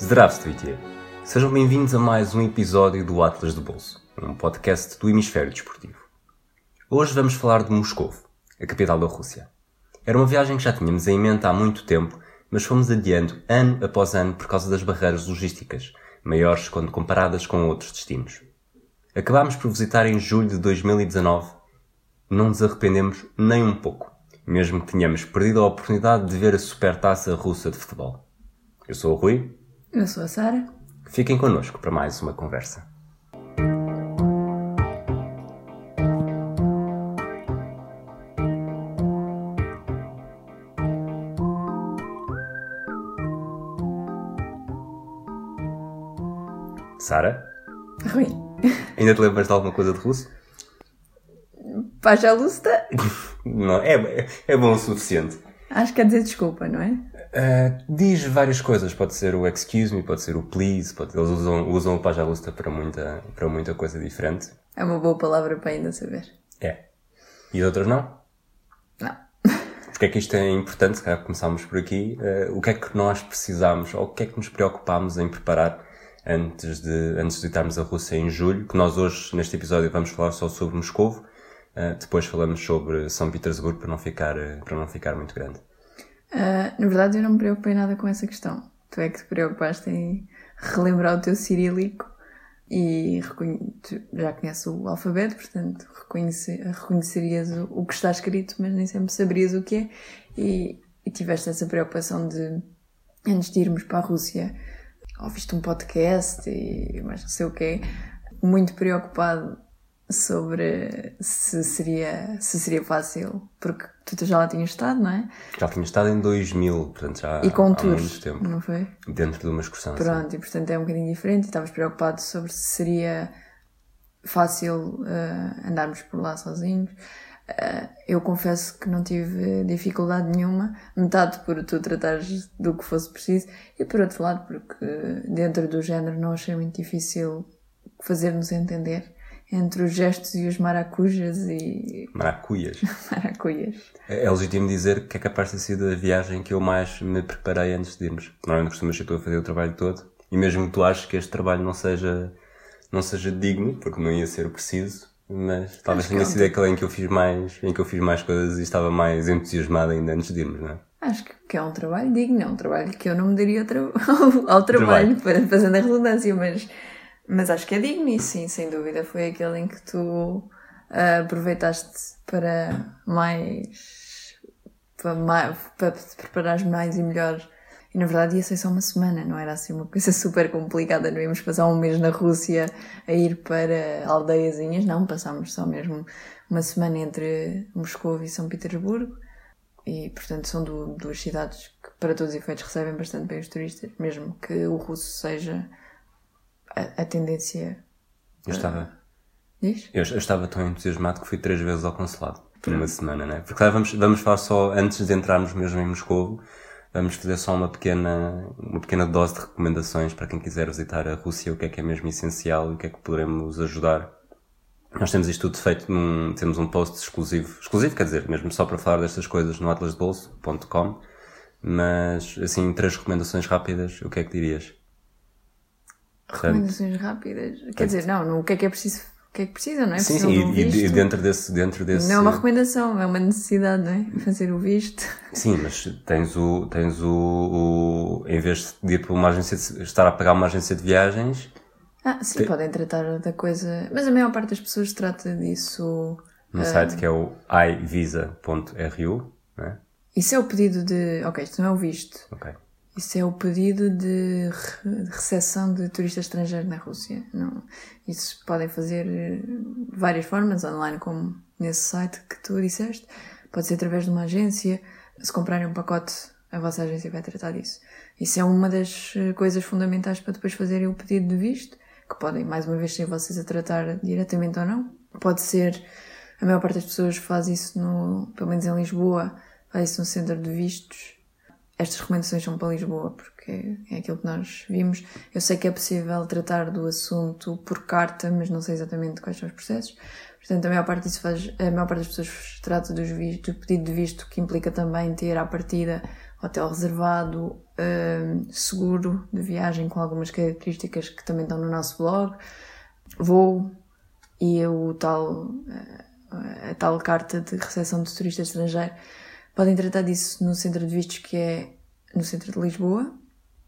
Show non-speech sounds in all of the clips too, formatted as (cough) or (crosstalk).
Zdravstvuyte! Sejam bem-vindos a mais um episódio do Atlas do Bolso, um podcast do Hemisfério Desportivo. Hoje vamos falar de Moscou, a capital da Rússia. Era uma viagem que já tínhamos em mente há muito tempo, mas fomos adiando ano após ano por causa das barreiras logísticas, maiores quando comparadas com outros destinos. Acabámos por visitar em julho de 2019, não nos arrependemos nem um pouco, mesmo que tenhamos perdido a oportunidade de ver a supertaça russa de futebol. Eu sou o Rui, eu sou a Sara. Fiquem connosco para mais uma conversa. Sara, Rui. ainda te lembras de alguma coisa de russo? Pajalusta. (laughs) Não, é, é bom o suficiente. Acho que quer dizer desculpa, não é? Uh, diz várias coisas, pode ser o excuse me, pode ser o please, pode, eles usam, usam o pajalusta para muita, para muita coisa diferente. É uma boa palavra para ainda saber. É. E outras não? Não. Porque é que isto é importante, se calhar começámos por aqui, uh, o que é que nós precisamos, ou o que é que nos preocupámos em preparar antes de, antes de visitarmos a Rússia em julho, que nós hoje, neste episódio, vamos falar só sobre Moscovo, uh, depois falamos sobre São Petersburgo para não ficar, para não ficar muito grande. Uh, na verdade, eu não me preocupei nada com essa questão. Tu é que te preocupaste em relembrar o teu cirílico e já conheces o alfabeto, portanto reconhece- reconhecerias o, o que está escrito, mas nem sempre saberias o que é. E, e tiveste essa preocupação de, antes de irmos para a Rússia, ouviste um podcast e mais não sei o quê, muito preocupado sobre se seria, se seria fácil, porque tu já lá tinhas estado, não é? Já tinha estado em 2000, portanto já E com há muito tours, tempo, não foi? dentro de uma excursão. assim. Pronto, e portanto é um bocadinho diferente e estavas preocupado sobre se seria fácil eh, andarmos por lá sozinhos. Eh, eu confesso que não tive dificuldade nenhuma, metade por tu tratares do que fosse preciso e por outro lado porque dentro do género não achei muito difícil fazer-nos entender entre os gestos e os maracujas e Maracuias. (laughs) maracuias. É legítimo dizer que é capaz de ter sido a viagem que eu mais me preparei antes de irmos. Normalmente costumas ser tu a fazer o trabalho todo. E mesmo que tu aches que este trabalho não seja, não seja digno, porque não ia ser preciso, mas talvez Acho tenha é sido aquele em que eu fiz mais, em que eu fiz mais coisas e estava mais entusiasmado ainda antes de irmos, não é? Acho que- é um trabalho digno, é um trabalho que eu não me daria ao, tra- (laughs) ao trabalho, para fazendo a redundância, mas, mas acho que é digno e sim, sem dúvida, foi aquele em que tu ah, aproveitaste para mais para, mais, para te preparares mais e melhor. E na verdade ia ser só uma semana, não era assim uma coisa (laughs) super complicada, não íamos passar um mês na Rússia a ir para aldeiazinhas, não, passámos só mesmo uma semana entre Moscou e São Petersburgo. E portanto são du- duas cidades que para todos os efeitos recebem bastante bem os turistas, mesmo que o russo seja a, a tendência. Eu estava, Diz? eu, eu estava tão entusiasmado que fui três vezes ao consulado. Por uma semana, né? Porque claro, vamos, vamos falar só, antes de entrarmos mesmo em Moscou, vamos fazer só uma pequena, uma pequena dose de recomendações para quem quiser visitar a Rússia, o que é que é mesmo essencial e o que é que poderemos ajudar. Nós temos isto tudo feito num, temos um post exclusivo, exclusivo quer dizer, mesmo só para falar destas coisas no atlasdebolso.com, mas assim, três recomendações rápidas, o que é que dirias? Recomendações rápidas. Quer dizer, não, não, o que é que é preciso? O que é que precisa, não é? Sim, sim, um e, dentro desse, dentro desse... Não é uma recomendação, é uma necessidade, não é? Fazer o visto. Sim, mas tens o, tens o, o em vez de ir para uma agência de, estar a pagar uma agência de viagens, Ah, sim, podem tratar da coisa. Mas a maior parte das pessoas trata disso. no site que é o ivisa.ru, né? Isso é o pedido de. Ok, isto não é o visto. Ok. Isso é o pedido de, re- de recepção de turistas estrangeiros na Rússia. Não, isso podem fazer eh, várias formas, online, como nesse site que tu disseste. Pode ser através de uma agência. Se comprarem um pacote, a vossa agência vai tratar disso. Isso é uma das eh, coisas fundamentais para depois fazerem o pedido de visto, que podem, mais uma vez, ser vocês a tratar diretamente ou não. Pode ser, a maior parte das pessoas faz isso, no, pelo menos em Lisboa, faz isso no centro de vistos estas recomendações são para Lisboa, porque é aquilo que nós vimos. Eu sei que é possível tratar do assunto por carta, mas não sei exatamente quais são os processos. Portanto, a maior parte disso faz, a maior parte das pessoas trata dos do pedido de visto, que implica também ter à partida hotel reservado, um, seguro de viagem com algumas características que também estão no nosso blog, voo e o tal, a tal carta de recepção de turista estrangeiro. Podem tratar disso no centro de vistos que é no centro de Lisboa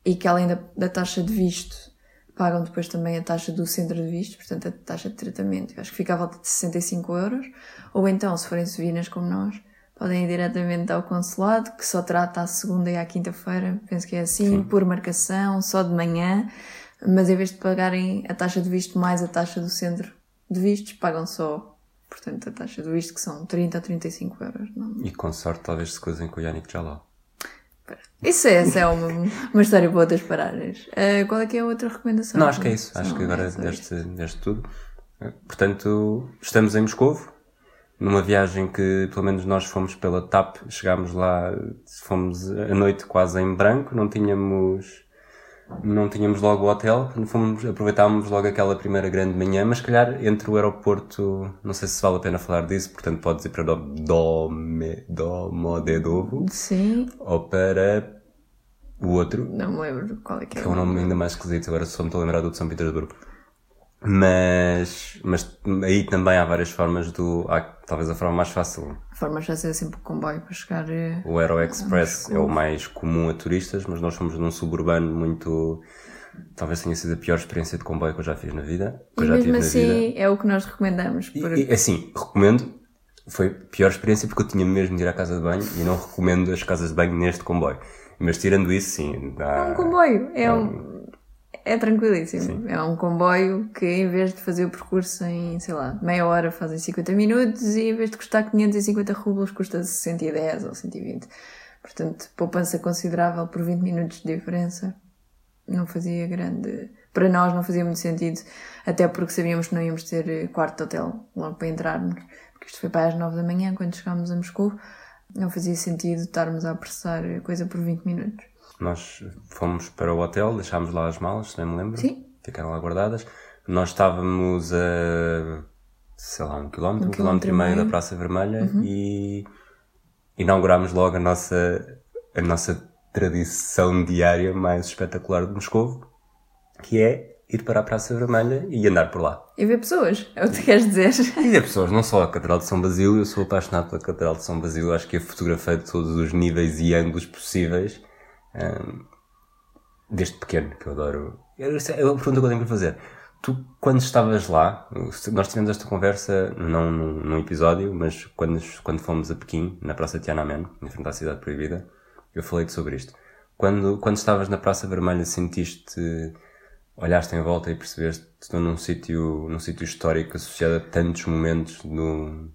e que além da, da taxa de visto pagam depois também a taxa do centro de visto, portanto a taxa de tratamento. Eu acho que fica à volta de 65 euros. Ou então, se forem suvinas como nós, podem ir diretamente ao consulado, que só trata à segunda e à quinta-feira, penso que é assim, Sim. por marcação, só de manhã. Mas em vez de pagarem a taxa de visto mais a taxa do centro de vistos, pagam só, portanto, a taxa de visto, que são 30 a 35 euros. Não? E com sorte talvez se cruzem com o Yannick Jalal. Isso é, essa é uma, uma história para outras paradas. Uh, qual é que é a outra recomendação? Não, acho que é isso. Acho que agora é deste, deste tudo. Portanto, estamos em Moscovo, numa viagem que pelo menos nós fomos pela TAP, chegámos lá, fomos a noite quase em branco, não tínhamos não tínhamos logo o hotel, fomos, aproveitámos logo aquela primeira grande manhã, mas calhar entre o aeroporto, não sei se vale a pena falar disso, portanto podes ir para Domodedovo. Sim. Ou para o outro. Não me lembro qual é que é. Que é um nome ainda mais esquisito, agora só me estou a lembrar do de São Petersburgo. Mas, mas aí também há várias formas do. Há, talvez a forma mais fácil. A forma mais fácil é sempre o comboio para chegar. Eh, o Aero Express é o mais comum a turistas, mas nós fomos num suburbano muito. Talvez tenha sido a pior experiência de comboio que eu já fiz na vida. Que e já mesmo assim é o que nós recomendamos. Porque... E, assim, recomendo. Foi a pior experiência porque eu tinha mesmo de ir à casa de banho e não recomendo as casas de banho neste comboio. Mas tirando isso, sim. Dá... É um comboio. É, é um é tranquilíssimo. Sim. É um comboio que em vez de fazer o percurso em, sei lá, meia hora fazem 50 minutos e em vez de custar 550 rublos custa 110 ou 120. Portanto, poupança considerável por 20 minutos de diferença. Não fazia grande. Para nós não fazia muito sentido, até porque sabíamos que não íamos ter quarto de hotel logo para entrarmos, porque isto foi para as 9 da manhã quando chegámos a Moscou. Não fazia sentido estarmos a apressar a coisa por 20 minutos. Nós fomos para o hotel, deixámos lá as malas, nem me lembro. Sim. Ficaram lá guardadas. Nós estávamos a, sei lá, um quilómetro, um, um quilómetro e meio da Praça Vermelha uhum. e inaugurámos logo a nossa, a nossa tradição diária mais espetacular de Moscou, que é ir para a Praça Vermelha e andar por lá. E ver pessoas, é o que tu queres dizer. E ver pessoas, não só a Catedral de São Basílio, eu sou apaixonado pela Catedral de São Basílio, acho que a fotografei de todos os níveis e ângulos possíveis um, desde pequeno, que eu adoro. É a pergunta que eu tenho para fazer. Tu, quando estavas lá, nós tivemos esta conversa, não num, num episódio, mas quando, quando fomos a Pequim, na Praça Tiananmen, em frente à Cidade Proibida, eu falei-te sobre isto. Quando, quando estavas na Praça Vermelha, sentiste, olhaste em volta e percebeste que estou num sítio, num sítio histórico associado a tantos momentos do...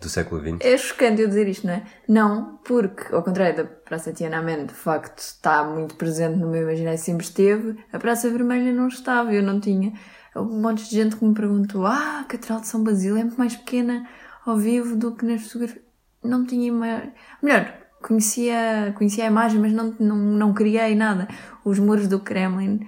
Do século XX? É chocante eu dizer isto, não é? Não, porque, ao contrário da Praça Tiananmen, de facto está muito presente no meu imaginário, sempre esteve, a Praça Vermelha não estava, eu não tinha. Um monte de gente que me perguntou: Ah, a Catedral de São Basílio é muito mais pequena ao vivo do que nas fotografias. Não tinha. Uma... Melhor, conhecia, conhecia a imagem, mas não, não, não criei nada. Os muros do Kremlin.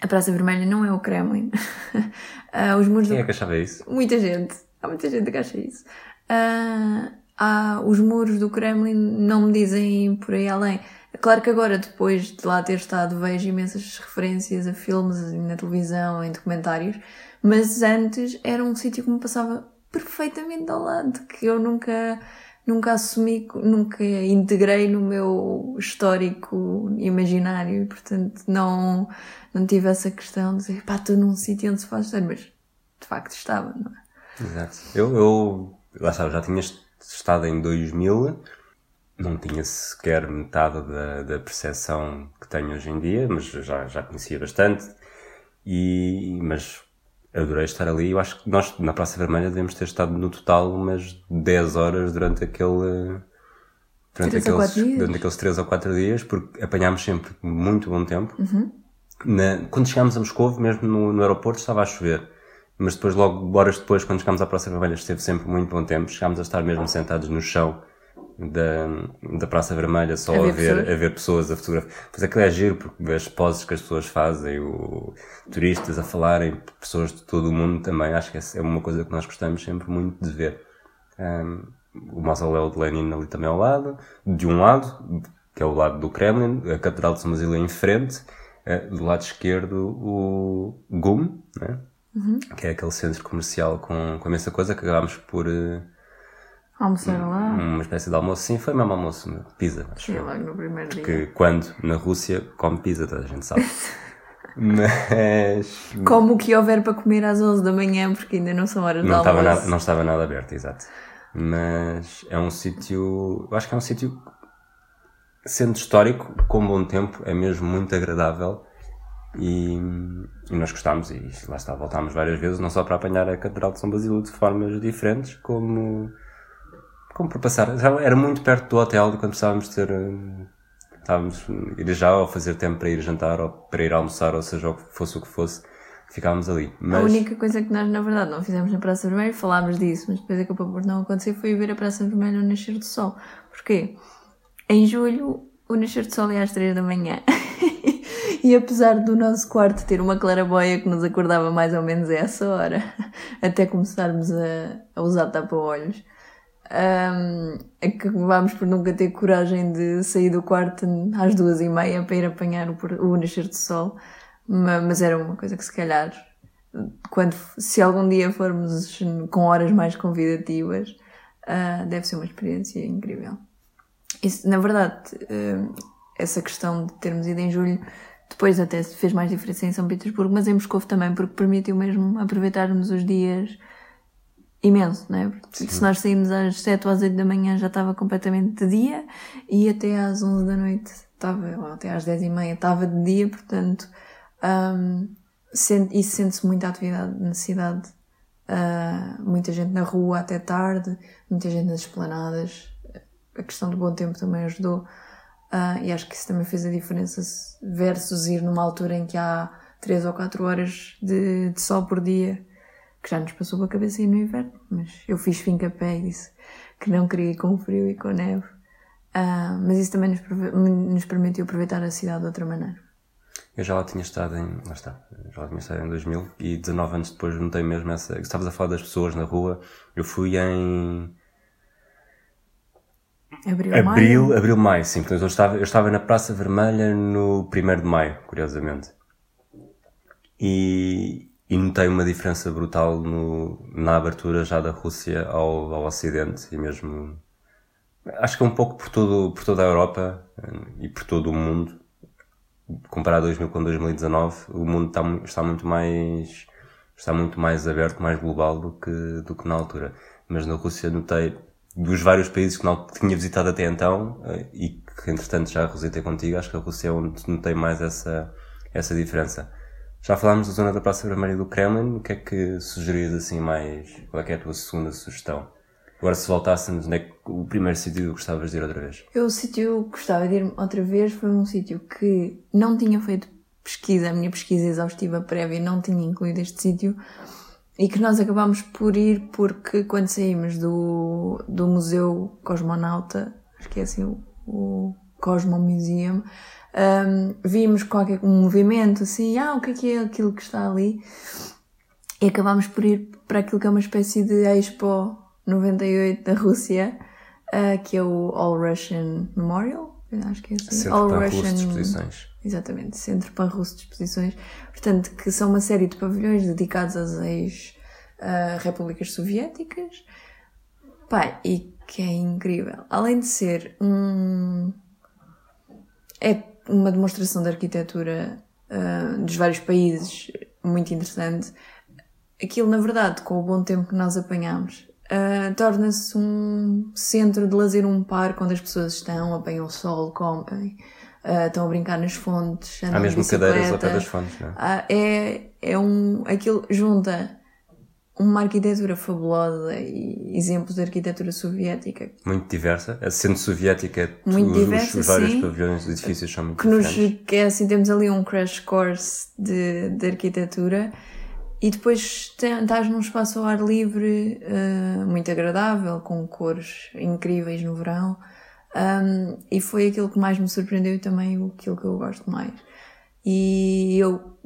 A Praça Vermelha não é o Kremlin. uh, (laughs) os muros Quem do... é que achava isso? Muita gente. Há muita gente que acha isso. Uh, há, os muros do Kremlin não me dizem por aí além. Claro que agora, depois de lá ter estado, vejo imensas referências a filmes na televisão, em documentários, mas antes era um sítio que me passava perfeitamente ao lado, que eu nunca, nunca assumi, nunca integrei no meu histórico imaginário, e portanto não, não tive essa questão de dizer, pá, estou num sítio onde se faz história, mas de facto estava, não é? Exato. Eu, eu lá sabe, já tinha estado em 2000, não tinha sequer metade da, da percepção que tenho hoje em dia, mas já, já conhecia bastante. E, mas adorei estar ali. Eu acho que nós, na Praça Vermelha, devemos ter estado no total umas 10 horas durante aquele. Durante aqueles, durante aqueles 3 ou 4 dias, porque apanhámos sempre muito bom tempo. Uhum. Na, quando chegámos a Moscou, mesmo no, no aeroporto, estava a chover mas depois, logo, horas depois, quando chegámos à Praça Vermelha, esteve sempre muito bom tempo. Chegámos a estar mesmo sentados no chão, da, da Praça Vermelha só a, A ver, pessoas. a ver pessoas a fotografar. Pois é que é giro, porque vê as poses que as pessoas fazem, o, turistas a falarem, pessoas de todo o mundo também. Acho que é uma coisa que nós gostamos sempre muito de ver. Um, o mausoléu de Lenin ali também ao lado, de um lado, que é o lado do Kremlin, a Catedral de São Basílio em frente, eh, do lado esquerdo o GUM, né? Que é aquele centro comercial com, com imensa coisa que acabámos por Almoçaram Hum. lá. uma espécie de almoço. Sim, foi mesmo almoço, pizza, acho Sim, logo no primeiro dia. Que quando na Rússia come pizza, toda a gente sabe. (laughs) Mas Como o que houver para comer às 11 da manhã, porque ainda não são horas de não almoço. estava, nada, não estava nada aberto, exato. Mas é um sítio, eu acho que é um sítio, sendo histórico, com bom tempo, é mesmo muito agradável. E, e nós gostámos, e lá está, voltámos várias vezes, não só para apanhar a Catedral de São Basílio de formas diferentes, como, como para passar. Já era muito perto do hotel e quando precisávamos ter. eh, Estávamos a ir já ou fazer tempo para ir jantar ou para ir almoçar, ou seja, o que fosse o que fosse, ficávamos ali. A Mas única coisa que nós, na verdade, não fizemos na Praça Vermelha, falámos disso, mas depois acabou por não acontecer, foi ver a Praça Vermelha ao nascer do sol. Porquê? Em julho, o nascer do sol é às 3 da manhã. (laughs) e apesar do nosso quarto ter uma claraboia que nos acordava mais ou menos a essa hora, (laughs) até começarmos a, a usar tapa-olhos, hum, acabámos por nunca ter coragem de sair do quarto às duas e meia para ir apanhar o, o nascer do sol. Ma- Mas era uma coisa que se calhar quando, se algum dia formos com horas mais convidativas, ah, deve ser uma experiência incrível. Isso, na verdade, eh, essa questão de termos ido em julho, depois até se fez mais diferença em São Petersburgo, mas em Moscou também, porque permitiu mesmo aproveitarmos os dias imenso, não é? Porque se nós saímos às 7 ou às 8 da manhã já estava completamente de dia e até às 11 da noite estava, ou até às 10 e meia estava de dia, portanto, hum, sente, isso sente-se muita atividade na cidade. Ah, muita gente na rua até tarde, muita gente nas esplanadas. A questão do bom tempo também ajudou. Ah, e acho que isso também fez a diferença versus ir numa altura em que há 3 ou 4 horas de, de sol por dia, que já nos passou pela cabeça ir no inverno. Mas eu fiz finca a pé e disse que não queria ir com frio e com neve. Ah, mas isso também nos, nos permitiu aproveitar a cidade de outra maneira. Eu já lá tinha estado em. Lá está. Já lá tinha estado em 2000 e 19 anos depois notei mesmo essa. Estavas a falar das pessoas na rua. Eu fui em. Abril, Abril, maio. abril, maio, sim. Portanto, eu estava, eu estava na Praça Vermelha no 1 de maio, curiosamente. E, e notei uma diferença brutal no, na abertura já da Rússia ao, ao Ocidente e mesmo. Acho que é um pouco por, todo, por toda a Europa eh, e por todo o mundo. Comparado 2000 com 2019, o mundo está, está muito mais está muito mais aberto, mais global do que, do que na altura. Mas na Rússia notei, dos vários países que não tinha visitado até então, eh, e que entretanto já visitei contigo, acho que a Rússia é onde notei mais essa, essa diferença. Já falámos da zona da Praça Vermelha do Kremlin, o que é que sugerias assim mais? Qual é é a tua segunda sugestão? Agora se voltássemos, onde é que o primeiro sítio que gostavas de ir outra vez? Eu, o sítio que gostava de ir outra vez foi um sítio que não tinha feito pesquisa, a minha pesquisa exaustiva prévia não tinha incluído este sítio e que nós acabámos por ir porque quando saímos do, do Museu Cosmonauta, acho que é assim o, o Cosmo Museum, hum, vimos qualquer um movimento assim, ah, o que é que é aquilo que está ali? E acabámos por ir para aquilo que é uma espécie de Expo 98 da Rússia, ah, que é o All Russian Memorial, acho que é assim. Centro All para de exposições. Exatamente, Centro Pan-Russo de Exposições. Portanto, que são uma série de pavilhões dedicados às ex-repúblicas soviéticas. Pá, e que é incrível. Além de ser um. É uma demonstração de arquitetura ah, dos vários países muito interessante. Aquilo, na verdade, com o bom tempo que nós apanhamos, ah, torna-se um centro de lazer, um parque onde as pessoas estão, apanham o sol, comem, ah, estão a brincar nas fontes, Há mesmo cadeiras ao pé das fontes, não é? Ah, é, é um. Aquilo junta uma arquitetura fabulosa e exemplos de arquitetura soviética Muito diversa. A centro soviética, Muito os, diversa, os vários sim. pavilhões, os edifícios são muito que nos diferentes. que é assim temos ali um crash course de, de arquitetura e depois estás num espaço ao ar livre uh, muito agradável, com cores incríveis no verão. Um, e foi aquilo que mais me surpreendeu e também aquilo que eu gosto mais. E eu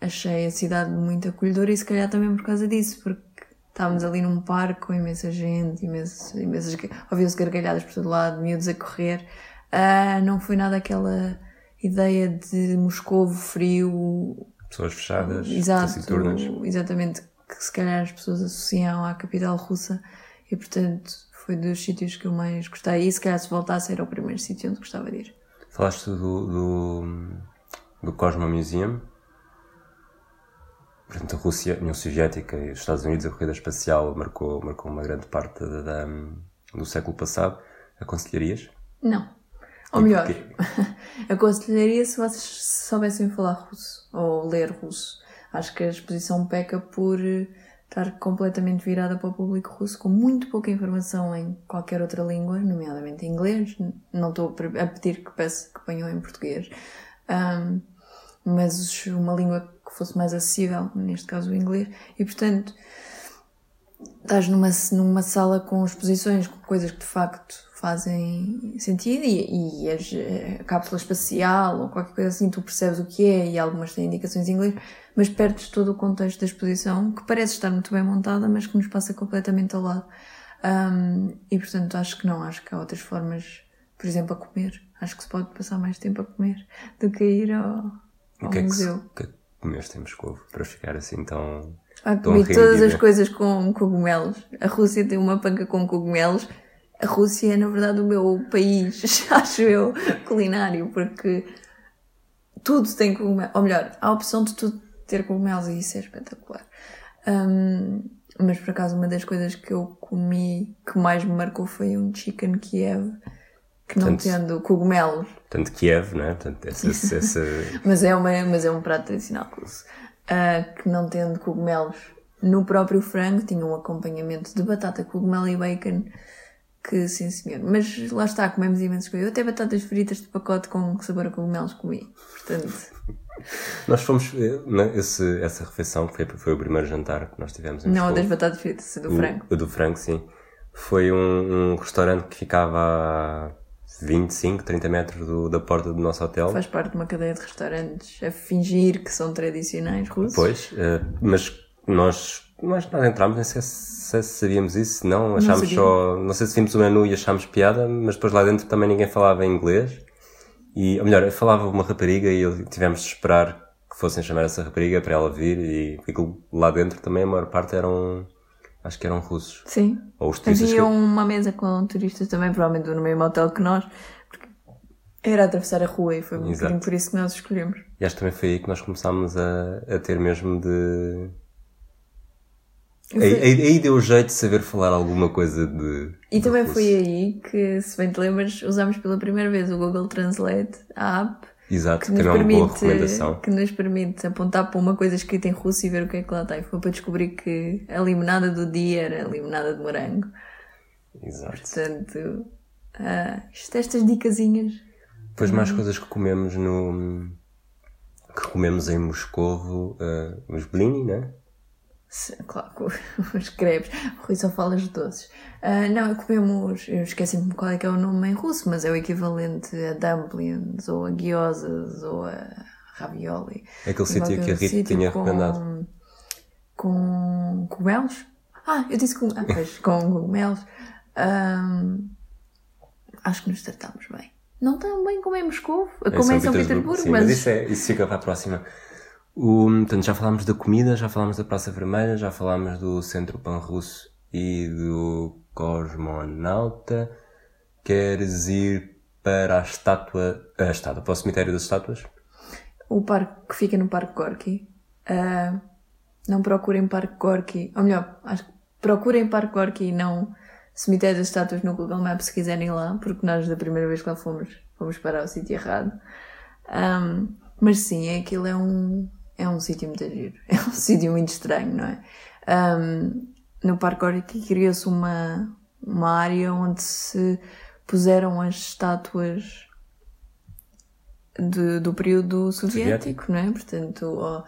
achei a cidade muito acolhedora e se calhar também por causa disso, porque estávamos ali num parque com imensa gente, imensas, ouviu-se gargalhadas por todo lado, miúdos a correr. Ah, não foi nada aquela ideia de Moscovo frio, Pessoas fechadas, exato, taciturnas. exatamente, que se calhar as pessoas associam à capital russa e portanto foi dos sítios que eu mais gostei e se calhar se voltasse era o primeiro sítio onde gostava de ir. Falaste do, do, do Cosmo Museum. Portanto, a Rússia, a União Soviética e os Estados Unidos, a corrida espacial marcou, marcou uma grande parte da, da- do século passado. Aconselharias? Não. Ou E melhor, (laughs) aconselharia se vocês soubessem falar russo ou ler russo. Acho que a exposição peca por eh, estar completamente virada para o público russo, com muito pouca informação em qualquer outra língua, nomeadamente em inglês. Não estou a pedir que peça que ponham em português. Ahm, mas uma língua que fosse mais acessível, neste caso o inglês, e portanto estás numa, numa sala com exposições, com coisas que de facto fazem sentido e, e as, eh, a cápsula espacial ou qualquer coisa assim, tu percebes o que é e algumas têm indicações em inglês, mas perdes todo o contexto da exposição, que parece estar muito bem montada, mas que nos passa completamente ao lado. Ahm, e portanto acho que não, acho que há outras formas, por exemplo, a comer. Acho que se pode passar mais tempo a comer do que ir ao, ao que é que, se- museu. o que é que comeste em Moscou para ficar assim tão. Ah, comi todas as coisas com cogumelos. A Rússia tem uma panca com cogumelos. A Rússia é, na verdade, o meu país, (laughs) acho eu, culinário, porque tudo tem cogumelos. Ou melhor, há a opção de tudo ter cogumelos e isso é espetacular. Hum, mas, por acaso, uma das coisas que eu comi que mais me marcou foi um chicken Kiev, que não Portanto- tendo cogumelos, Tanto Kiev, não é? Portanto, essa, (laughs) essa, mas é, uma, mas é um prato tradicional russo. Ah, que não tendo cogumelos no próprio frango, tinha um acompanhamento de batata, cogumelo e bacon. Que sim, senhor. Mas lá está, comemos imensas coisas. Eu até batatas fritas de pacote com sabor a cogumelos comi. Portanto, Nós fomos. eh, na- Esse, essa refeição foi, foi o primeiro jantar que nós tivemos em não Moscou. das batatas fritas, do O- frango. O do frango, sim. Foi um, um restaurante que ficava a 25, 30 metros do- da porta do nosso hotel. Faz parte de uma cadeia de restaurantes a fingir que são tradicionais russos. Pois, eh, mas nós, nós, nós entramos, nem sei se sabíamos isso, não, achámos sabia. só, não sei se vimos o menu e achámos piada, mas depois lá dentro também ninguém falava inglês. E, ou melhor, falava uma rapariga e tivemos de esperar que fossem chamar essa rapariga para ela vir e aquilo lá dentro também a maior parte eram, acho que eram russos. Sim. Ou os turistas que- Havia uma mesa com turistas também, provavelmente no mesmo hotel que nós, porque era atravessar a rua e foi um Exato. bocadinho por isso que nós escolhemos. E acho que também foi aí que nós começámos a, a ter mesmo de. Aí, aí, aí deu jeito de saber falar alguma coisa de. E de também foi aí que, se bem te lembras, usámos pela primeira vez o Google Translate, a app, Exato, que nos, também uma boa permite, recomendação. que nos permite apontar para uma coisa escrita em russo e ver o que é que lá tem. Foi para descobrir que a limonada do dia era a limonada de morango. Exato. Portanto, ah, isto, estas dicasinhas. Depois mais Uhum. coisas que comemos no. que comemos em Moscovo, eh, os blini, né? Claro, com (laughs) os crepes. O Rui só fala os doces. Ah, não, comemos. Eu esqueci-me qual é que é o nome em russo, mas é o equivalente a dumplings, ou a guiosas, ou a ravioli. É aquele sítio que a Rita tinha com- recomendado. Com cogumelos? Ah, eu disse com, ah, pois, com cogumelos. Ahm, acho que nos tratámos bem. Não tão bem como em Moscou, como em São Petersburgo, sim, mas, mas isso, é, isso fica para a próxima. O, portanto, já falámos da comida, já falámos da Praça Vermelha, já falámos do Centro Pan Russo e do Cosmonauta. Queres ir para a estátua, a estátua, para o cemitério das estátuas? o parque que fica no Parque Gorky. ah, não procurem Parque Gorky, ou melhor, acho que procurem Parque Gorky e não Cemitério das Estátuas no Google Maps se quiserem ir lá, porque nós da primeira vez que lá fomos, fomos para o sítio errado. Ahm, mas sim, é aquilo é um, é um sítio muito giro. (laughs) É um sítio muito estranho, não é? Ahm, no Parque Gorky criou-se uma, uma área onde se puseram as de- do período soviético, não é? Portanto, uh,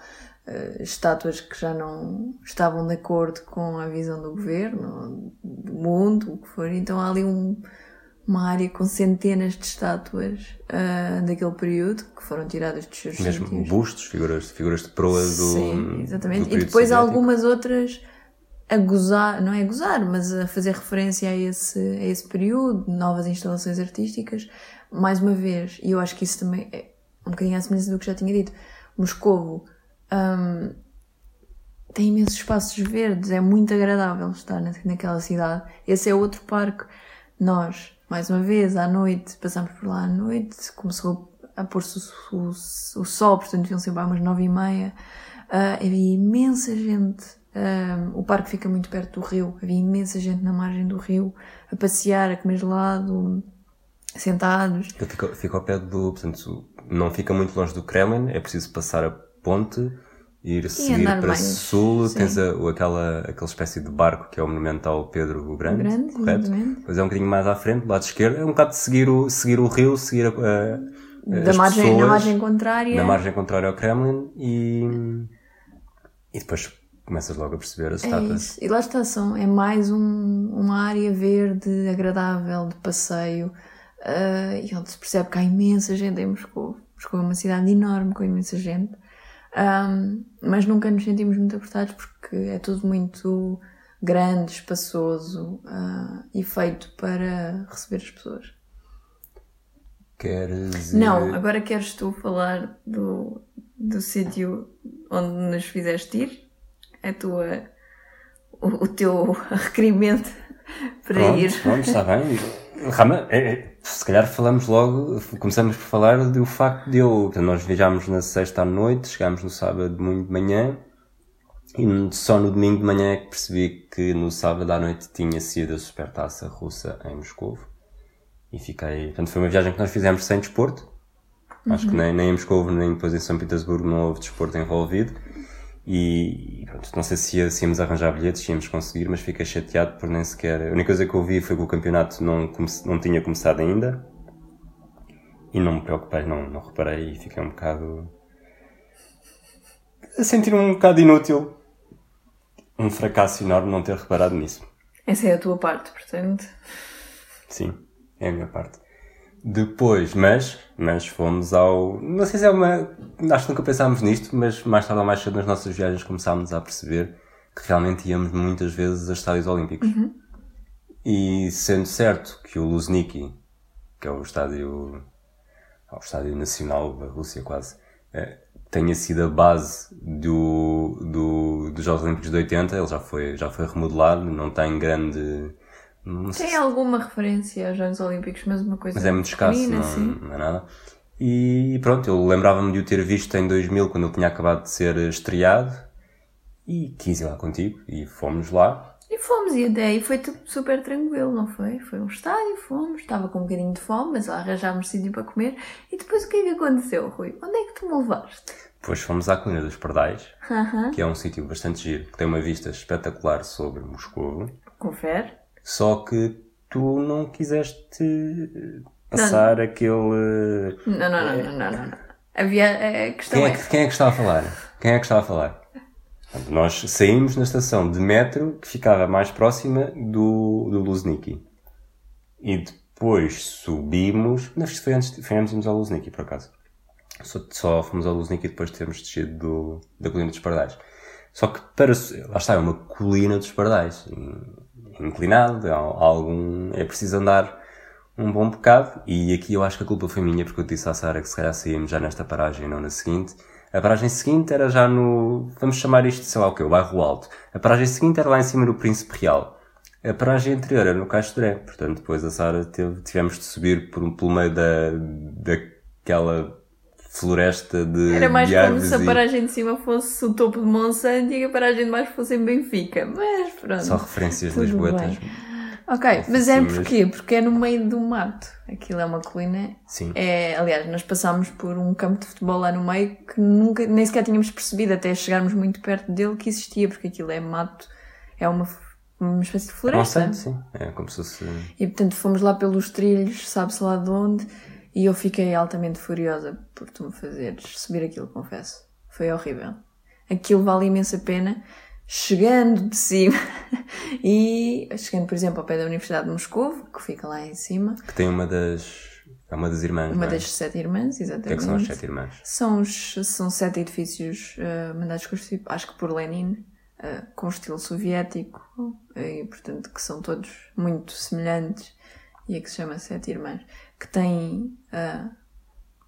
estátuas que já não estavam de acordo com a visão do governo, do mundo, o que for. Então há ali um, uma área com centenas de estátuas uh, daquele período que foram tiradas dos seus Mesmo bustos, figuras, figuras de proa do. Sim, exatamente. do e depois soviético. algumas outras a gozar, não é a gozar, mas a fazer referência a esse, a esse período, novas instalações artísticas. Mais uma vez, e eu acho que isso também é um bocadinho à semelhança do que já tinha dito, Moscovo hum, tem imensos espaços verdes, é muito agradável estar na, naquela cidade. Esse é outro parque. Nós, mais uma vez, à noite, passamos por lá à noite, começou a pôr-se o, o, o sol, portanto deviam ser para umas nove e meia. Ah, havia imensa gente. ah, o parque fica muito perto do rio. Havia imensa gente na margem do rio a passear, a comer gelado, sentados. Fica, fica ao pé do. Portanto, não fica muito longe do Kremlin, é preciso passar a ponte, ir seguir andar para mais, sul, sim. tens a, aquela, aquela espécie de barco que é o monumental Pedro o Grande, Grande, correto? exatamente. Depois é um bocadinho mais à frente, do lado esquerdo, é um bocado de seguir o, seguir o rio, seguir a, a- Da as margem, na pessoas margem contrária. na margem contrária ao Kremlin e, e depois começas logo a perceber as É estátuas. E lá está, são, é mais um- uma área verde, agradável, de passeio, ah, e onde se percebe que há imensa gente em Moscou. Moscou é uma cidade enorme, com imensa gente. Ahm, mas nunca nos sentimos muito apertados porque é tudo muito grande, espaçoso ah, e feito para receber as pessoas. Queres Não, ir- agora queres tu falar do, do sítio onde nos fizeste ir? A tua, o, o teu (laughs) requerimento para Pronto, ir. pronto, está bem. Rama, é- é, se calhar falamos logo, começamos por falar do facto de eu, nós viajámos na sexta à noite, chegámos no sábado muito de manhã e só no domingo de manhã é que percebi que no sábado à noite tinha sido a supertaça russa em Moscou. E fiquei, portanto foi uma viagem que nós fizemos sem desporto, acho que nem, nem em Moscou nem depois em São Petersburgo não houve desporto envolvido e pronto, não sei se, se íamos arranjar bilhetes, se íamos conseguir, mas fiquei chateado por nem sequer. A única coisa que eu vi foi que o campeonato não, não tinha começado ainda e não me preocupei, não, não reparei e fiquei um bocado. a sentir um bocado inútil. Um fracasso enorme não ter reparado nisso. Essa é a tua parte, portanto. Sim, é a minha parte. Depois, mas, mas fomos ao. Não sei se é uma. Acho que nunca pensámos nisto, mas mais tarde ou mais cedo nas nossas viagens começámos a perceber que realmente íamos muitas vezes a estádios olímpicos. E sendo certo que o Luzhniki, que é o estádio. o estádio nacional da Rússia quase, eh, tenha sido a base do, do, dos Jogos Olímpicos de 80, ele já foi, já foi remodelado, não tem grande. Não Tem alguma referência aos Jogos Olímpicos, mas uma coisa. mas é muito escasso, pequenina, não, sim. não é nada. E pronto, eu lembrava-me de o ter visto em 2000, quando ele tinha acabado de ser estreado, e quis ir lá contigo, e fomos lá. E fomos, e até aí foi tudo super tranquilo, não foi? Foi um estádio, fomos, estava com um bocadinho de fome, mas lá arranjámos sítio para comer. E depois o que é que aconteceu, Rui? Onde é que tu me levaste? Depois fomos à Colina dos Pardais, Aham. que é um sítio bastante giro, que tem uma vista espetacular sobre Moscou, Confere. Só que tu não quiseste eh, passar aquele... Não, não, não, não, não, não. não. Havia, a questão Quem é, é, que, quem é que está a falar? Quem é que está a falar? Nós saímos na estação de metro que ficava mais próxima do, do Luzhniki. E depois subimos. Não, foi antes, foi antes de irmos ao Luzhniki, por acaso. Só, só fomos ao Luzhniki depois de termos descido do, da Colina dos Pardais. Só que para. Lá está, é uma colina dos Pardais. Inclinado, há algum. É preciso andar um bom bocado. E aqui eu acho que a culpa foi minha, porque eu disse à Sara que se calhar saímos já nesta paragem não na seguinte. A paragem seguinte era já no. Vamos chamar isto, sei lá o quê, o bairro Alto. A paragem seguinte era lá em cima no Príncipe Real. A paragem anterior era no Dré. Portanto, depois a Sara teve, tivemos de subir por, pelo meio da, daquela floresta de. era mais de como se a paragem de cima fosse o topo de Monsanto e a paragem de baixo fosse em Benfica. Mas pronto. Só referências Tudo lisboetas. bem. Ok, mas é porquê? Porque é no meio do mato. Aquilo é uma colina. Sim. É, aliás, nós passámos por um campo de futebol lá no meio que nunca, nem sequer tínhamos percebido até chegarmos muito perto dele que existia, porque aquilo é mato, é uma, uma espécie de floresta. Monsanto, sim. É como se fosse. E portanto fomos lá pelos trilhos, sabe-se lá de onde, e eu fiquei altamente furiosa por tu me fazeres subir aquilo, confesso. Foi horrível. aquilo vale imensa pena. Chegando de cima (laughs) e chegando, por exemplo, ao pé da Universidade de Moscou, que fica lá em cima. Que tem uma das. É uma das irmãs. Uma é? das sete irmãs, exatamente. O que é que são as sete irmãs? São, os, são sete edifícios uh, mandados construir, acho que por Lenin, uh, com estilo soviético, e portanto que são todos muito semelhantes, e é que se chama Sete Irmãs, que tem uh,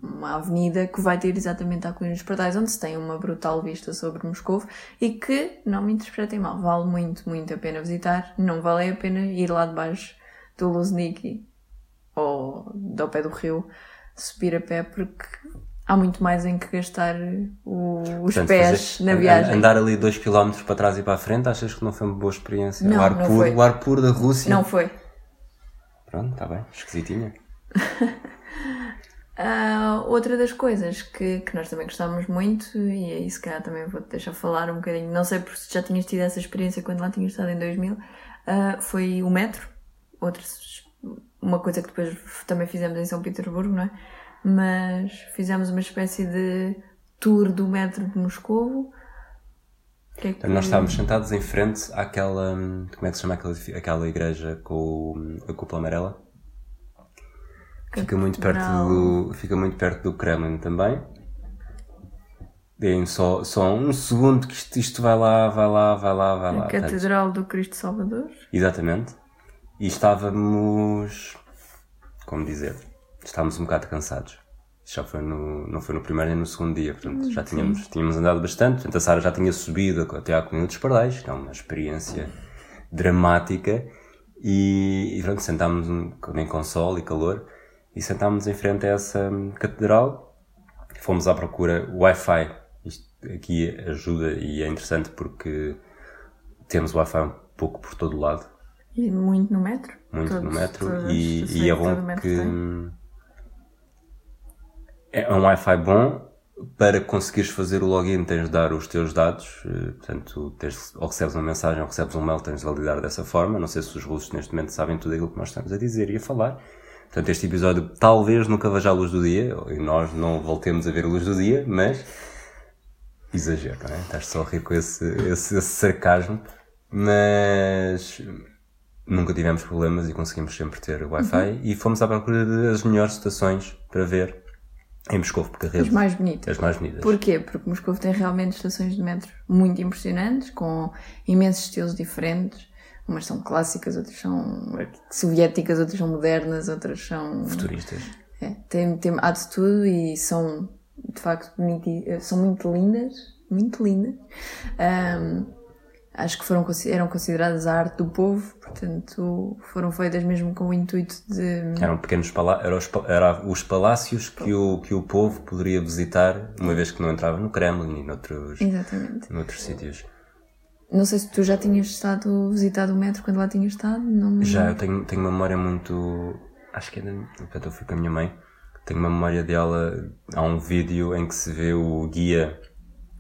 uma avenida que vai ter exatamente a colina dos Pardais, onde se tem uma brutal vista sobre Moscou e que, não me interpretem mal, vale muito, muito a pena visitar. Não vale a pena ir lá debaixo do Luzniki ou do pé do rio subir a pé porque há muito mais em que gastar o, os Portanto, pés fazer, na viagem. Andar ali 2km para trás e para a frente, achas que não foi uma boa experiência? Não, o, ar não puro, foi. o ar puro da Rússia? Não foi. Pronto, está bem, esquisitinha. Uh, (laughs) outra das coisas que, que nós também gostávamos muito, e aí se calhar também vou-te deixar falar um bocadinho, não sei se já tinhas tido essa experiência quando lá tinhas estado em 2000, uh, foi o metro, outra, uma coisa que depois também fizemos em São Petersburgo, não é? Mas fizemos uma espécie de tour do metro de Moscovo. Que é que... Nós estávamos sentados em frente àquela, como é que se chama aquela, aquela igreja com a cúpula amarela? Fica muito perto do, fica muito perto do Kremlin também. Deem só, só um segundo que isto, isto vai lá, vai lá, vai lá, vai lá. A Catedral do Cristo Salvador. Exatamente. E estávamos, como dizer, estávamos um bocado cansados. Já foi no, não foi no primeiro nem no segundo dia, portanto já tínhamos, tínhamos andado bastante. Portanto, a Sara já tinha subido até à Colina dos Pardais, que é uma experiência dramática. E, e pronto, sentámos um, bem com sol e calor e sentámos em frente a essa hum, catedral. Fomos à procura Wi-Fi. Isto aqui ajuda e é interessante porque temos Wi-Fi um pouco por todo o lado. E muito no metro? Muito Todos, no metro e, e é bom que tem. é um Wi-Fi bom para conseguires fazer o login tens de dar os teus dados, eh, portanto, tens, ou recebes uma mensagem ou recebes um mail, tens de validar dessa forma. Não sei se os russos neste momento sabem tudo aquilo que nós estamos a dizer e a falar, Portanto, este episódio talvez nunca veja a luz do dia, e nós não voltemos a ver a luz do dia, mas. Exagero, não é? Estás só a rir com esse, esse, esse sarcasmo, mas. Nunca tivemos problemas e conseguimos sempre ter Wi-Fi uhum. e fomos à procura das melhores estações para ver em Moscou, porque a rede. As mais bonitas. As mais bonitas. Porquê? Porque Moscou tem realmente estações de metro muito impressionantes, com imensos estilos diferentes Umas são clássicas, outras são soviéticas, outras são modernas, outras são. Futuristas. É, tem, tem, há de tudo e são, de facto, bonito, são muito lindas. Muito lindas. Um, acho que foram, eram consideradas a arte do povo, portanto, foram feitas mesmo com o intuito de. Eram pequenos palácios, eram os, eram os palácios que o, que o povo poderia visitar, uma vez que não entrava no Kremlin e noutros, Exatamente. noutros sítios. Não sei se tu já tinhas estado visitado o metro quando lá tinhas estado. Não já, eu tenho, tenho uma memória muito. Acho que ainda. Portanto, eu fui com a minha mãe. Tenho uma memória dela. Há um vídeo em que se vê o guia.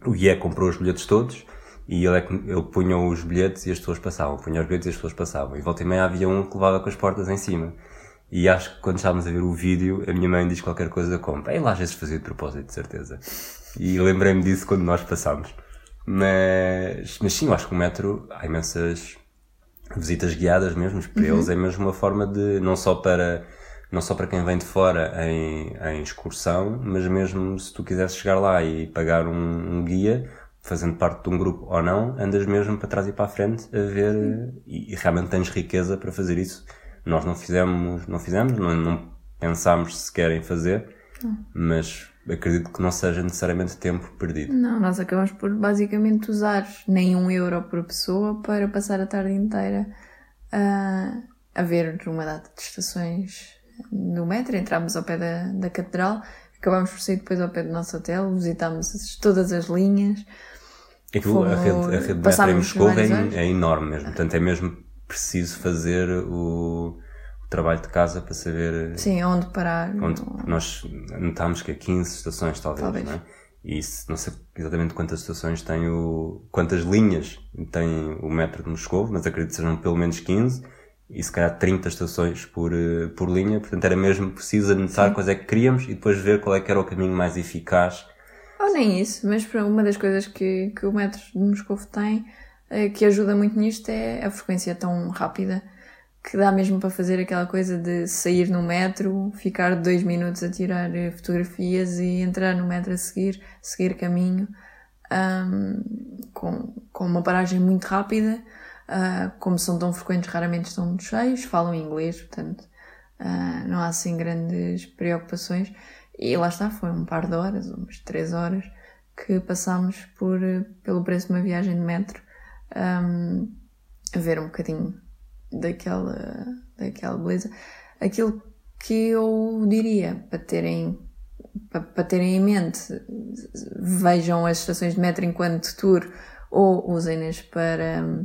O guia comprou os bilhetes todos e ele, é que, ele punha os bilhetes e as pessoas passavam. Punha os bilhetes e as pessoas passavam. E volta e meia havia um que levava com as portas em cima. E acho que quando estávamos a ver o vídeo, a minha mãe diz qualquer coisa como: Ele às vezes fazia de propósito, de certeza. E lembrei-me disso quando nós passámos. Mas, mas sim, eu acho que o metro há imensas visitas guiadas mesmo, para uhum. eles é mesmo uma forma de, não só para, não só para quem vem de fora em, em excursão, mas mesmo se tu quisesse chegar lá e pagar um, um guia, fazendo parte de um grupo ou não, andas mesmo para trás e para a frente a ver e, e, realmente tens riqueza para fazer isso. Nós não fizemos, não fizemos, não, não pensámos sequer em fazer, uhum. mas acredito que não seja necessariamente tempo perdido. Não, nós acabamos por basicamente usar nem um euro por pessoa para passar a tarde inteira a, a ver uma data de estações no metro. Entramos ao pé da, da catedral, acabamos por sair depois ao pé do nosso hotel, visitámos todas as linhas. Aquilo, a rede, a rede de metro em Moscou é, é enorme mesmo, portanto é mesmo preciso fazer o trabalho de casa para saber. Sim, onde parar. Onde nós notámos que é 15 estações, talvez, talvez. não é? E não sei exatamente quantas estações tem o. quantas linhas tem o metro de Moscou, mas acredito que sejam pelo menos 15 e se calhar 30 estações por, eh, por linha, portanto era mesmo preciso anotar Sim. quais é que queríamos e depois ver qual é que era o caminho mais eficaz Ou nem isso, mas uma das coisas que, que o metro de Moscou tem eh, que ajuda muito nisto é a frequência tão rápida que dá mesmo para fazer aquela coisa de sair no metro, ficar dois minutos a tirar eh, fotografias e entrar no metro a seguir, seguir caminho, um, com, com uma paragem muito rápida. Uh, como são tão frequentes, raramente estão cheios, falam inglês, portanto uh, não há assim grandes preocupações. E lá está, foi um par de horas, umas três horas, que passámos por, pelo preço de uma viagem de metro um, a ver um bocadinho daquela, daquela beleza. Aquilo que eu diria para terem, para, terem em mente, vejam as estações de metro enquanto tour ou usem-nas para,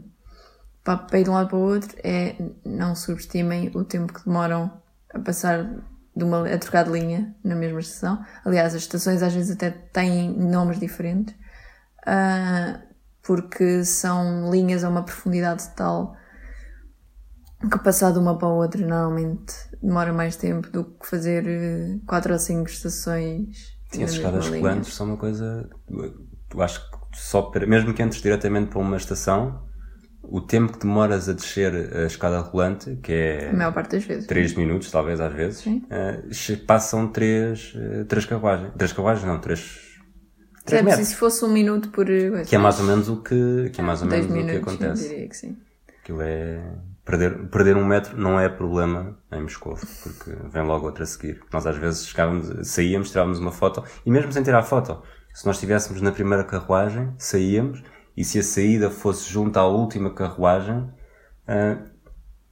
para, para ir de um lado para o outro, é não subestimem o tempo que demoram a passar de uma, a trocar de linha na mesma estação. Aliás, as estações às vezes até têm nomes diferentes. Uh, porque são linhas a uma profundidade tal que passar de uma para a outra normalmente demora mais tempo do que fazer eh, quatro ou cinco estações. Sim, as escadas rolantes são uma coisa. Tu acho que só para, mesmo que entres diretamente para uma estação, o tempo que demoras a descer a escada rolante, que é. A maior parte das vezes. 3 minutos, talvez às vezes, uh, passam 3, uh, três carruagens. 3 carruagens, não, 3 3 é, se fosse um minuto por. Que é mais ou menos o que, que, é mais ou menos minutos, o que acontece. Eu diria que sim. Aquilo é. Perder, perder um metro não é problema em Moscou, porque vem logo outra a seguir. Nós às vezes chegávamos, saíamos, tirávamos uma foto, e mesmo sem tirar foto, se nós estivéssemos na primeira carruagem, saíamos, e se a saída fosse junto à última carruagem, uh,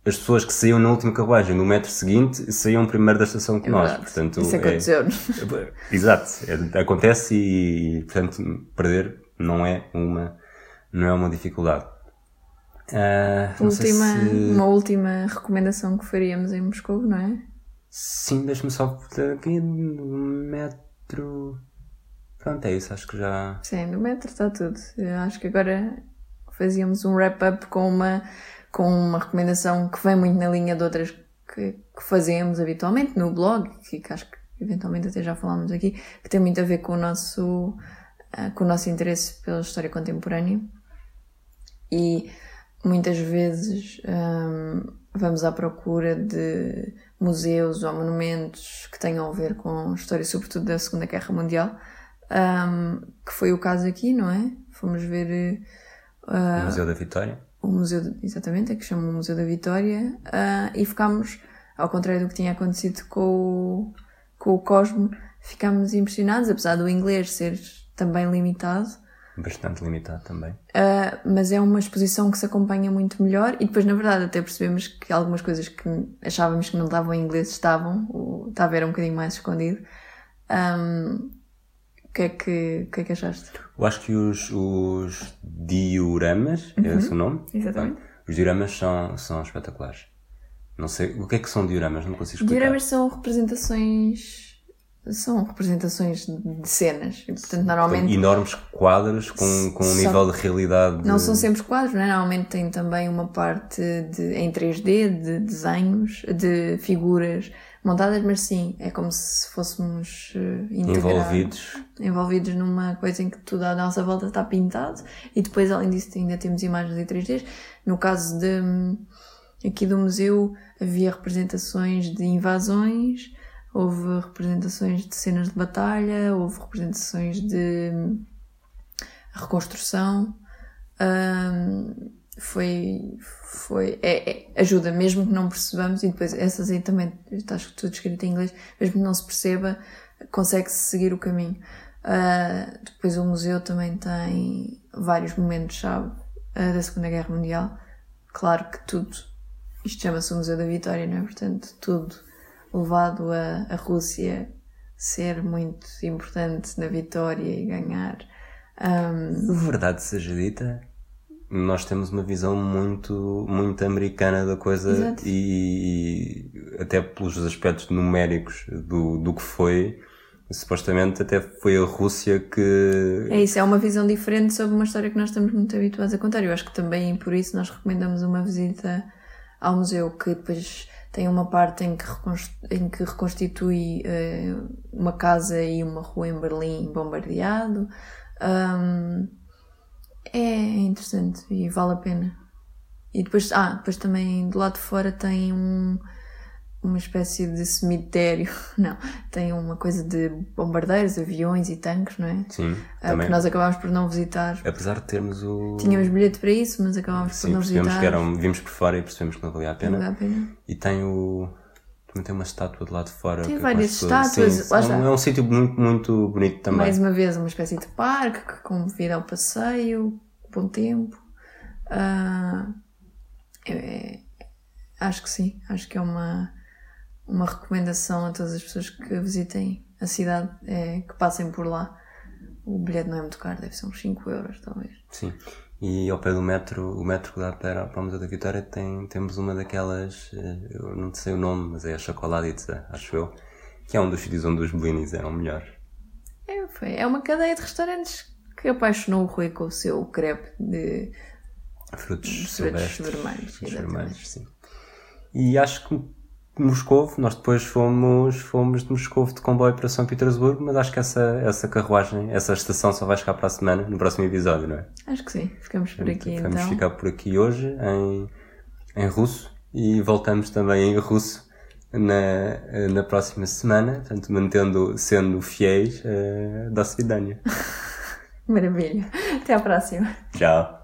as pessoas que saíam na última carruagem no metro seguinte saíam primeiro da estação que é nós. Portanto, Isso aconteceu. É, (laughs) exato. É, acontece e, portanto, perder não é uma, não é uma dificuldade. Uh, última, se... Uma última recomendação que faríamos em Moscou, não é? Sim, deixa-me só aqui no metro. Pronto, é isso, acho que já. Sim, no metro está tudo. Eu acho que agora fazíamos um wrap-up com uma com uma recomendação que vem muito na linha de outras que, que fazemos habitualmente no blog, que, que, acho que eventualmente até já falámos aqui, que tem muito a ver com o nosso, uh, com o nosso interesse pela história contemporânea. E muitas vezes um, vamos à procura de museus ou monumentos que tenham a ver com a história, sobretudo da Segunda Guerra Mundial, um, que foi o caso aqui, não é? Fomos ver. Uh, o Museu da Vitória? o Museu, de, exatamente, é que chama o Museu da Vitória, uh, e ficámos, ao contrário do que tinha acontecido com o, com o Cosmo, ficámos impressionados, apesar do inglês ser também limitado. Bastante limitado também. Uh, mas é uma exposição que se acompanha muito melhor e depois, na verdade, até percebemos que algumas coisas que achávamos que não estavam em inglês estavam, o, estava era um bocadinho mais escondido. Um, o que é que, que, é que achaste? Eu acho que os, os dioramas, é uhum. é esse o nome? Exatamente. Os dioramas são, são espetaculares. Não sei, o que é que são dioramas? Não consigo explicar. Dioramas são representações são representações de cenas. E, portanto, normalmente. enormes quadros com, com um nível de realidade. Não são sempre quadros, não é? Normalmente tem também uma parte de, em 3D, de desenhos, de figuras montadas, mas sim, é como se fôssemos uh, envolvidos. envolvidos numa coisa em que tudo à nossa volta está pintado e depois, além disso, ainda temos imagens em 3D. No caso de, aqui do museu, havia representações de invasões, houve representações de cenas de batalha, houve representações de reconstrução. Um, foi, foi é, é, ajuda, mesmo que não percebamos, e depois essas aí também está tudo escrito em inglês, mesmo que não se perceba, consegue-se seguir o caminho. Uh, depois o museu também tem vários momentos-chave uh, da Segunda Guerra Mundial. Claro que tudo, isto chama-se o Museu da Vitória, não é? Portanto, tudo levado a, a Rússia ser muito importante na vitória e ganhar. Um... Verdade seja dita, nós temos uma visão muito, muito americana da coisa e, e, até pelos aspectos numéricos do, do que foi, supostamente até foi a Rússia que. É isso, é uma visão diferente sobre uma história que nós estamos muito habituados a contar. Eu acho que também por isso nós recomendamos uma visita ao museu que depois tem uma parte em que, em que reconstitui uh, uma casa e uma rua em Berlim bombardeado. Um, é interessante e vale a pena. E depois, ah, depois também do lado de fora tem um, uma espécie de cemitério, (laughs) não, tem uma coisa de bombardeiros, aviões e tanques, não é? Sim, ah, também. Que nós acabámos por não visitar. Apesar de termos o... Tínhamos bilhete para isso, mas acabámos Sim, por não visitar. Que eram, vimos por fora e percebemos que não valia a pena. Não valia a pena. E tem o... Também tem uma estátua de lá de fora. Tem várias estátuas. Sim, é, um, é um sítio muito, muito bonito também. Mais uma vez, uma espécie de parque que convida ao passeio, bom tempo. Uh, é, acho que sim, acho que é uma uma recomendação a todas as pessoas que visitem a cidade é que passem por lá. O bilhete não é muito caro, deve ser uns 5 euros, talvez. Sim. E ao pé do metro, o metro que dá para, para o Museu da Vitória, tem, temos uma daquelas, eh, eu não sei o nome, mas é a Chocoladitza, acho eu, que é um dos sítios onde os belinis eram melhores. É, foi. é uma cadeia de restaurantes que apaixonou o Rui com o seu crepe de frutos, frutos vermelhos. vermelhos, sim. E acho que Moscovo, nós depois fomos, fomos de Moscovo de comboio para São Petersburgo, mas acho que essa, essa carruagem, essa estação só vai chegar para a semana, no próximo episódio, não é? Acho que sim, ficamos por aqui Vamos então. ficar por aqui hoje em, em russo e voltamos também em russo na, na próxima semana, portanto, mantendo, sendo fiéis uh, da Svidania. (laughs) Maravilha. Até à próxima. Tchau.